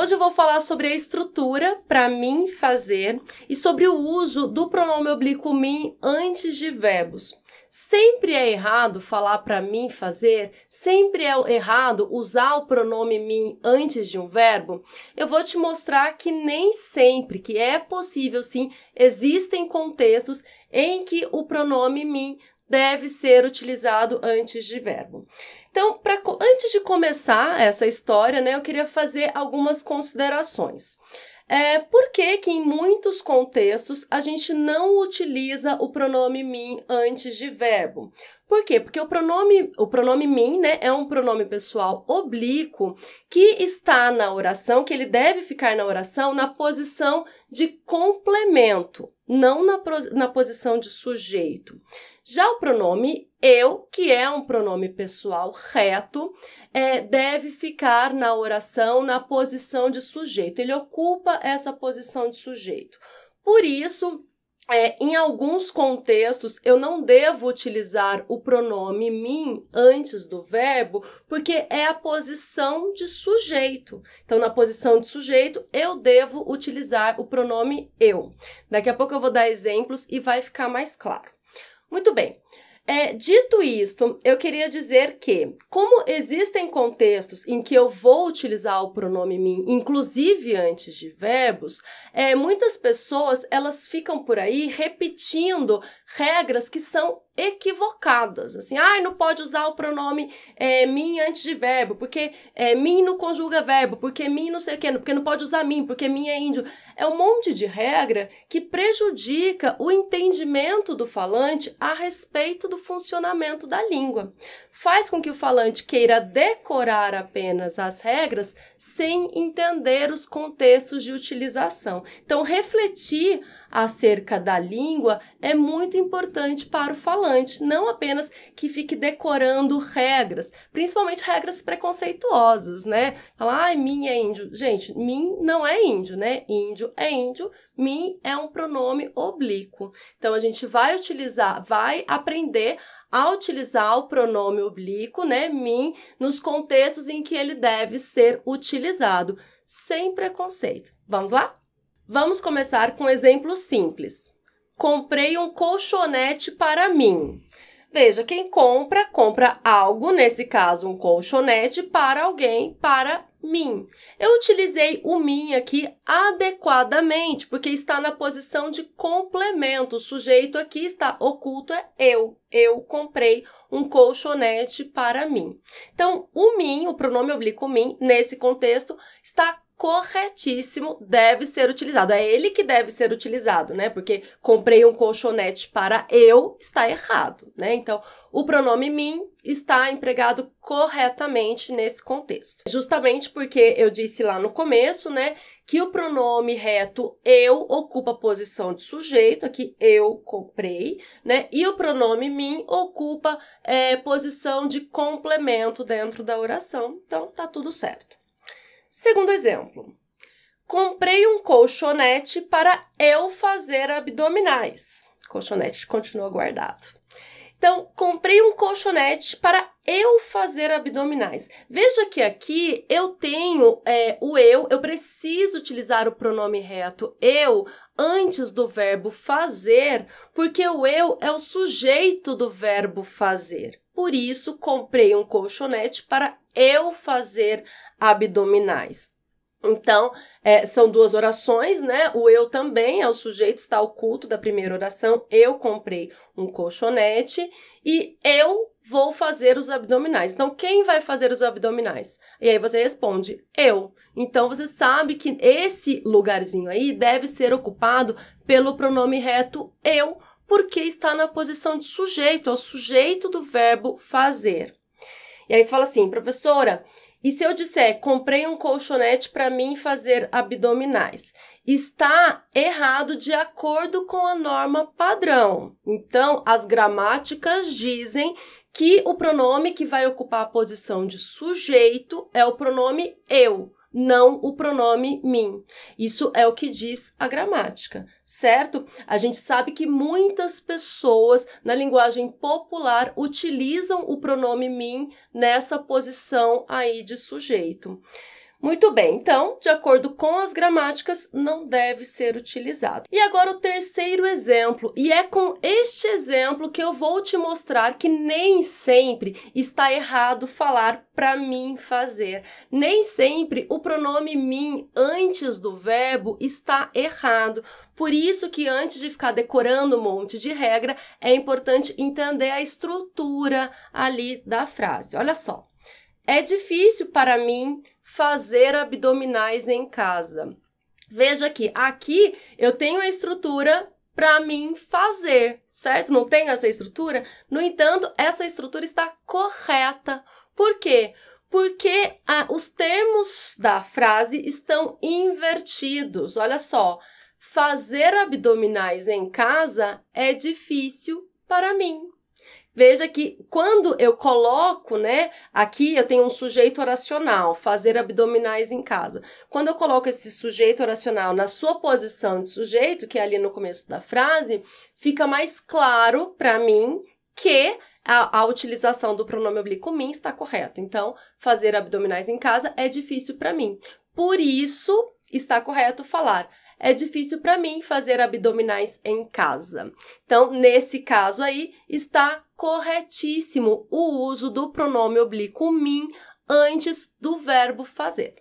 Hoje eu vou falar sobre a estrutura para mim fazer e sobre o uso do pronome oblíquo mim antes de verbos. Sempre é errado falar para mim fazer? Sempre é errado usar o pronome mim antes de um verbo? Eu vou te mostrar que nem sempre, que é possível sim, existem contextos em que o pronome mim deve ser utilizado antes de verbo. Então, pra, antes de começar essa história, né, eu queria fazer algumas considerações. É, por que, que em muitos contextos a gente não utiliza o pronome mim antes de verbo? Por quê? Porque o pronome, o pronome mim, né, é um pronome pessoal oblíquo que está na oração, que ele deve ficar na oração na posição de complemento, não na, na posição de sujeito. Já o pronome eu, que é um pronome pessoal reto, é, deve ficar na oração na posição de sujeito. Ele ocupa essa posição de sujeito. Por isso, é, em alguns contextos, eu não devo utilizar o pronome mim antes do verbo, porque é a posição de sujeito. Então, na posição de sujeito, eu devo utilizar o pronome eu. Daqui a pouco eu vou dar exemplos e vai ficar mais claro. Muito bem. É, dito isto, eu queria dizer que, como existem contextos em que eu vou utilizar o pronome mim, inclusive antes de verbos, é, muitas pessoas elas ficam por aí repetindo regras que são equivocadas. Assim, ah, não pode usar o pronome é, mim antes de verbo, porque é, mim não conjuga verbo, porque mim não sei o quê, porque não pode usar mim, porque mim é índio. É um monte de regra que prejudica o entendimento do falante a respeito do funcionamento da língua. Faz com que o falante queira decorar apenas as regras sem entender os contextos de utilização. Então, refletir acerca da língua é muito importante para o falante, não apenas que fique decorando regras, principalmente regras preconceituosas, né? Falar, ai, mim é índio. Gente, mim não é índio, né? Índio é índio, mim é um pronome oblíquo. Então, a gente vai utilizar, vai aprender a utilizar o pronome oblíquo, né, mim, nos contextos em que ele deve ser utilizado, sem preconceito. Vamos lá? Vamos começar com um exemplo simples. Comprei um colchonete para mim. Veja, quem compra, compra algo, nesse caso um colchonete, para alguém, para mim. Eu utilizei o mim aqui adequadamente, porque está na posição de complemento. O sujeito aqui está oculto é eu. Eu comprei um colchonete para mim. Então, o mim, o pronome oblíquo mim, nesse contexto, está corretíssimo deve ser utilizado. É ele que deve ser utilizado, né? Porque comprei um colchonete para eu está errado, né? Então, o pronome mim está empregado corretamente nesse contexto. Justamente porque eu disse lá no começo, né, que o pronome reto eu ocupa a posição de sujeito, aqui eu comprei, né, e o pronome mim ocupa é, posição de complemento dentro da oração. Então, tá tudo certo. Segundo exemplo, comprei um colchonete para eu fazer abdominais. Colchonete continua guardado. Então, comprei um colchonete para eu fazer abdominais. Veja que aqui eu tenho é, o eu, eu preciso utilizar o pronome reto eu antes do verbo fazer, porque o eu é o sujeito do verbo fazer. Por isso, comprei um colchonete para eu fazer abdominais. Então, é, são duas orações, né? O eu também é o sujeito, está oculto da primeira oração. Eu comprei um colchonete e eu vou fazer os abdominais. Então, quem vai fazer os abdominais? E aí você responde, eu. Então, você sabe que esse lugarzinho aí deve ser ocupado pelo pronome reto eu, porque está na posição de sujeito, é o sujeito do verbo fazer. E aí você fala assim, professora, E se eu disser comprei um colchonete para mim fazer abdominais, está errado de acordo com a norma padrão. Então, as gramáticas dizem que o pronome que vai ocupar a posição de sujeito é o pronome eu não o pronome mim. Isso é o que diz a gramática, certo? A gente sabe que muitas pessoas na linguagem popular utilizam o pronome mim nessa posição aí de sujeito. Muito bem, então, de acordo com as gramáticas, não deve ser utilizado. E agora o terceiro exemplo, e é com este exemplo que eu vou te mostrar que nem sempre está errado falar para mim fazer. Nem sempre o pronome mim antes do verbo está errado. Por isso que antes de ficar decorando um monte de regra, é importante entender a estrutura ali da frase. Olha só. É difícil para mim fazer abdominais em casa. Veja aqui, aqui eu tenho a estrutura para mim fazer, certo? Não tenho essa estrutura. No entanto, essa estrutura está correta. Por quê? Porque ah, os termos da frase estão invertidos. Olha só, fazer abdominais em casa é difícil para mim. Veja que quando eu coloco, né, aqui eu tenho um sujeito oracional, fazer abdominais em casa. Quando eu coloco esse sujeito oracional na sua posição de sujeito, que é ali no começo da frase, fica mais claro para mim que a, a, utilização do pronome oblíquo mim está correta. Então, fazer abdominais em casa é difícil para mim. Por isso, está correto falar é difícil para mim fazer abdominais em casa. Então, nesse caso aí, está corretíssimo o uso do pronome oblíquo mim antes do verbo fazer.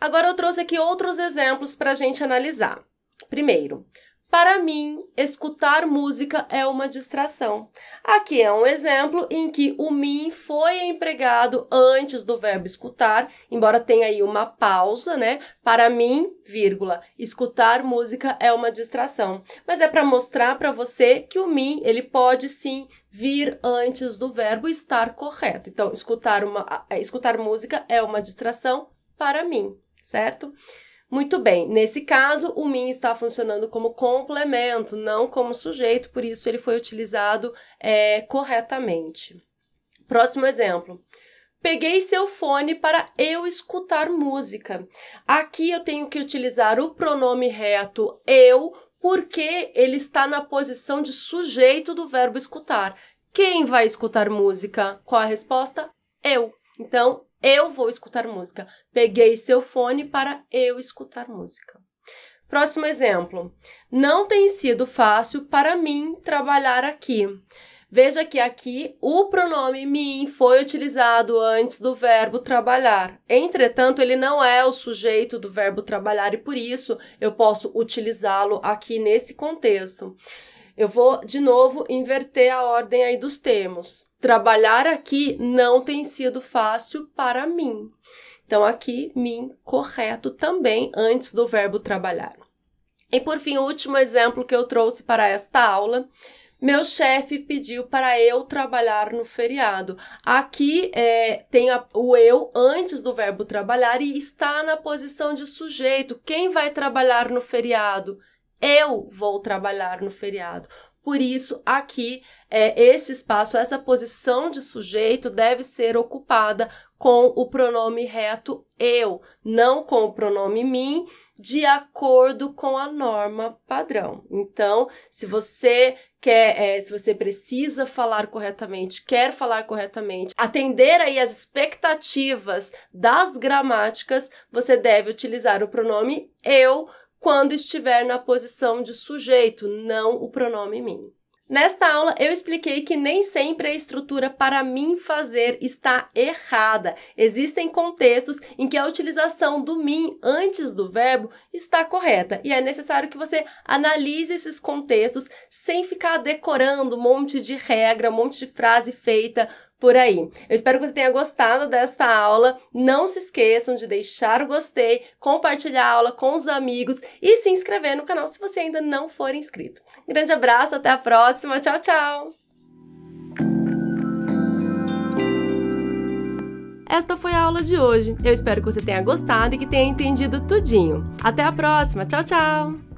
Agora eu trouxe aqui outros exemplos para a gente analisar. Primeiro, para mim, escutar música é uma distração. Aqui é um exemplo em que o mim foi empregado antes do verbo escutar, embora tenha aí uma pausa, né? Para mim, vírgula, escutar música é uma distração. Mas é para mostrar para você que o mim, ele pode sim vir antes do verbo estar correto. Então, escutar uma escutar música é uma distração para mim, certo? Muito bem, nesse caso, o mim está funcionando como complemento, não como sujeito, por isso ele foi utilizado é, corretamente. Próximo exemplo. Peguei seu fone para eu escutar música. Aqui eu tenho que utilizar o pronome reto eu, porque ele está na posição de sujeito do verbo escutar. Quem vai escutar música? Qual a resposta? Eu. Então, eu vou escutar música. Peguei seu fone para eu escutar música. Próximo exemplo. Não tem sido fácil para mim trabalhar aqui. Veja que aqui o pronome mim foi utilizado antes do verbo trabalhar. Entretanto, ele não é o sujeito do verbo trabalhar e por isso eu posso utilizá-lo aqui nesse contexto. Eu vou de novo inverter a ordem aí dos termos. Trabalhar aqui não tem sido fácil para mim. Então, aqui, mim, correto também, antes do verbo trabalhar. E por fim, o último exemplo que eu trouxe para esta aula. Meu chefe pediu para eu trabalhar no feriado. Aqui é, tem a, o eu antes do verbo trabalhar e está na posição de sujeito. Quem vai trabalhar no feriado? Eu vou trabalhar no feriado. Por isso, aqui, é, esse espaço, essa posição de sujeito deve ser ocupada com o pronome reto eu, não com o pronome mim, de acordo com a norma padrão. Então, se você quer, é, se você precisa falar corretamente, quer falar corretamente, atender aí as expectativas das gramáticas, você deve utilizar o pronome eu quando estiver na posição de sujeito, não o pronome mim. Nesta aula, eu expliquei que nem sempre a estrutura para mim fazer está errada. Existem contextos em que a utilização do mim antes do verbo está correta e é necessário que você analise esses contextos sem ficar decorando um monte de regra, um monte de frase feita por aí. Eu espero que você tenha gostado desta aula. Não se esqueçam de deixar o gostei, compartilhar a aula com os amigos e se inscrever no canal se você ainda não for inscrito. Grande abraço, até a próxima. Tchau, tchau! Esta foi a aula de hoje. Eu espero que você tenha gostado e que tenha entendido tudinho. Até a próxima. Tchau, tchau!